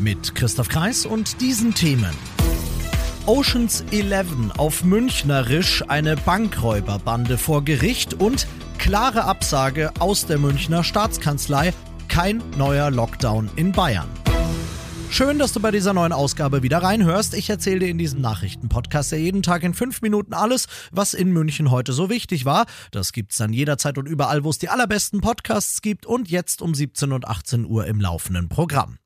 Mit Christoph Kreis und diesen Themen. Oceans 11 auf Münchnerisch eine Bankräuberbande vor Gericht und klare Absage aus der Münchner Staatskanzlei, kein neuer Lockdown in Bayern. Schön, dass du bei dieser neuen Ausgabe wieder reinhörst. Ich erzähle dir in diesem Nachrichtenpodcast ja jeden Tag in fünf Minuten alles, was in München heute so wichtig war. Das gibt's dann jederzeit und überall, wo es die allerbesten Podcasts gibt und jetzt um 17 und 18 Uhr im laufenden Programm.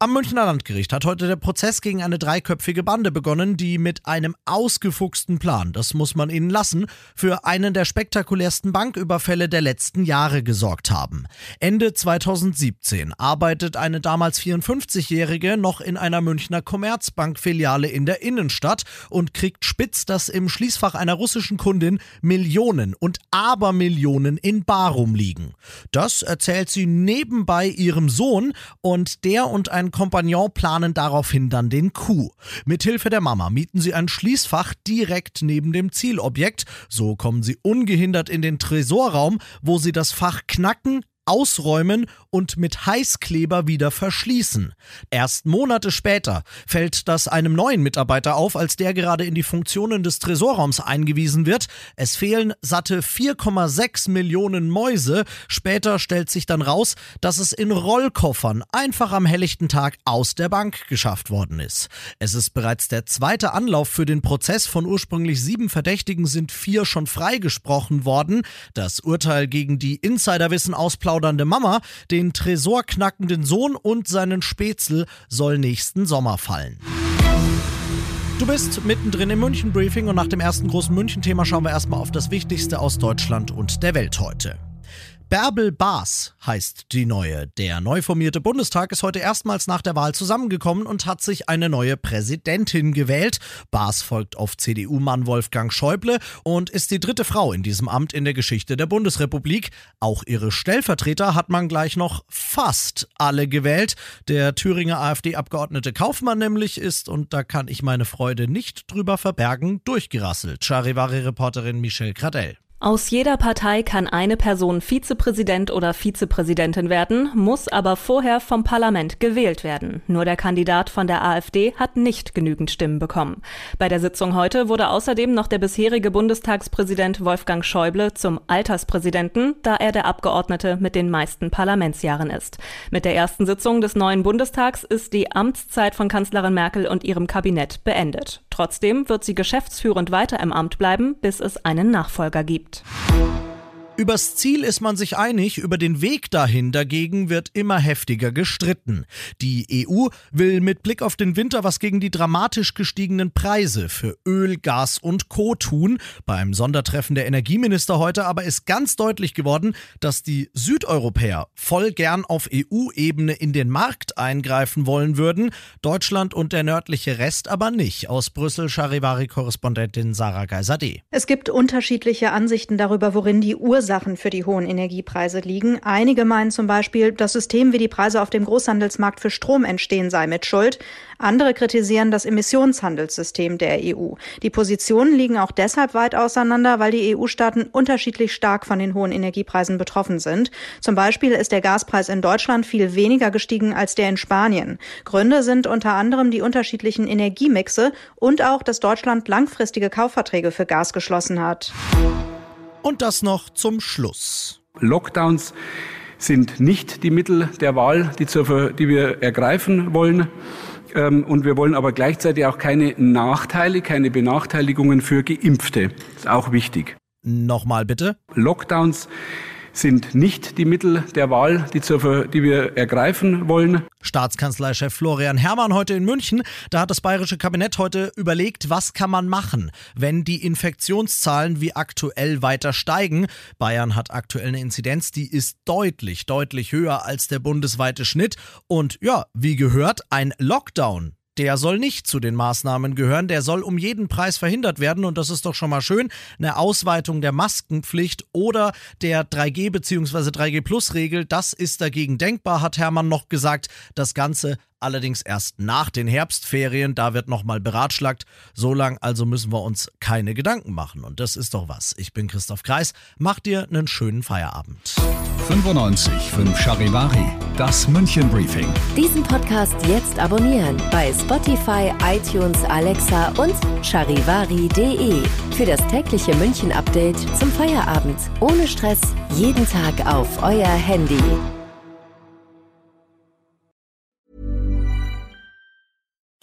Am Münchner Landgericht hat heute der Prozess gegen eine dreiköpfige Bande begonnen, die mit einem ausgefuchsten Plan, das muss man ihnen lassen, für einen der spektakulärsten Banküberfälle der letzten Jahre gesorgt haben. Ende 2017 arbeitet eine damals 54-Jährige noch in einer Münchner Commerzbank-Filiale in der Innenstadt und kriegt spitz, dass im Schließfach einer russischen Kundin Millionen und Abermillionen in Bar rumliegen. Das erzählt sie nebenbei ihrem Sohn und der und ein Kompagnon planen daraufhin dann den Coup. Mithilfe der Mama mieten sie ein Schließfach direkt neben dem Zielobjekt. So kommen sie ungehindert in den Tresorraum, wo sie das Fach knacken, ausräumen und mit Heißkleber wieder verschließen. Erst Monate später fällt das einem neuen Mitarbeiter auf, als der gerade in die Funktionen des Tresorraums eingewiesen wird. Es fehlen satte 4,6 Millionen Mäuse. Später stellt sich dann raus, dass es in Rollkoffern einfach am helllichten Tag aus der Bank geschafft worden ist. Es ist bereits der zweite Anlauf für den Prozess. Von ursprünglich sieben Verdächtigen sind vier schon freigesprochen worden. Das Urteil gegen die Insiderwissen ausplaudern plaudernde Mama, den tresorknackenden Sohn und seinen Spätzle soll nächsten Sommer fallen. Du bist mittendrin im München-Briefing und nach dem ersten großen München-Thema schauen wir erstmal auf das Wichtigste aus Deutschland und der Welt heute. Bärbel Baas heißt die neue. Der neu formierte Bundestag ist heute erstmals nach der Wahl zusammengekommen und hat sich eine neue Präsidentin gewählt. Baas folgt auf CDU-Mann Wolfgang Schäuble und ist die dritte Frau in diesem Amt in der Geschichte der Bundesrepublik. Auch ihre Stellvertreter hat man gleich noch fast alle gewählt. Der Thüringer AfD-Abgeordnete Kaufmann nämlich ist, und da kann ich meine Freude nicht drüber verbergen, durchgerasselt. Charivari-Reporterin Michelle Gradell. Aus jeder Partei kann eine Person Vizepräsident oder Vizepräsidentin werden, muss aber vorher vom Parlament gewählt werden. Nur der Kandidat von der AfD hat nicht genügend Stimmen bekommen. Bei der Sitzung heute wurde außerdem noch der bisherige Bundestagspräsident Wolfgang Schäuble zum Alterspräsidenten, da er der Abgeordnete mit den meisten Parlamentsjahren ist. Mit der ersten Sitzung des neuen Bundestags ist die Amtszeit von Kanzlerin Merkel und ihrem Kabinett beendet. Trotzdem wird sie geschäftsführend weiter im Amt bleiben, bis es einen Nachfolger gibt. Übers Ziel ist man sich einig, über den Weg dahin dagegen wird immer heftiger gestritten. Die EU will mit Blick auf den Winter was gegen die dramatisch gestiegenen Preise für Öl, Gas und Co tun. Beim Sondertreffen der Energieminister heute aber ist ganz deutlich geworden, dass die Südeuropäer voll gern auf EU-Ebene in den Markt eingreifen wollen würden, Deutschland und der nördliche Rest aber nicht. Aus Brüssel Charivari-Korrespondentin Sarah Geiser-D. Es gibt unterschiedliche Ansichten darüber, worin die Ursache Ursachen für die hohen Energiepreise liegen. Einige meinen zum Beispiel, das System, wie die Preise auf dem Großhandelsmarkt für Strom entstehen, sei mit Schuld. Andere kritisieren das Emissionshandelssystem der EU. Die Positionen liegen auch deshalb weit auseinander, weil die EU-Staaten unterschiedlich stark von den hohen Energiepreisen betroffen sind. Zum Beispiel ist der Gaspreis in Deutschland viel weniger gestiegen als der in Spanien. Gründe sind unter anderem die unterschiedlichen Energiemixe und auch, dass Deutschland langfristige Kaufverträge für Gas geschlossen hat. Und das noch zum Schluss. Lockdowns sind nicht die Mittel der Wahl, die, zur, die wir ergreifen wollen. Ähm, und wir wollen aber gleichzeitig auch keine Nachteile, keine Benachteiligungen für Geimpfte. Das ist auch wichtig. Nochmal bitte. Lockdowns sind nicht die Mittel der Wahl, die, zur, die wir ergreifen wollen. Staatskanzleichef Florian Herrmann heute in München. Da hat das bayerische Kabinett heute überlegt, was kann man machen, wenn die Infektionszahlen wie aktuell weiter steigen. Bayern hat aktuell eine Inzidenz, die ist deutlich, deutlich höher als der bundesweite Schnitt. Und ja, wie gehört, ein Lockdown der soll nicht zu den Maßnahmen gehören. Der soll um jeden Preis verhindert werden. Und das ist doch schon mal schön. Eine Ausweitung der Maskenpflicht oder der 3G bzw. 3G Plus Regel, das ist dagegen denkbar, hat Hermann noch gesagt. Das Ganze allerdings erst nach den Herbstferien. Da wird nochmal beratschlagt. So lang also müssen wir uns keine Gedanken machen. Und das ist doch was. Ich bin Christoph Kreis. Mach dir einen schönen Feierabend. 95 5 Charivari, das München Briefing. Diesen Podcast jetzt abonnieren bei Spotify, iTunes, Alexa und charivari.de. Für das tägliche München Update zum Feierabend. Ohne Stress. Jeden Tag auf euer Handy.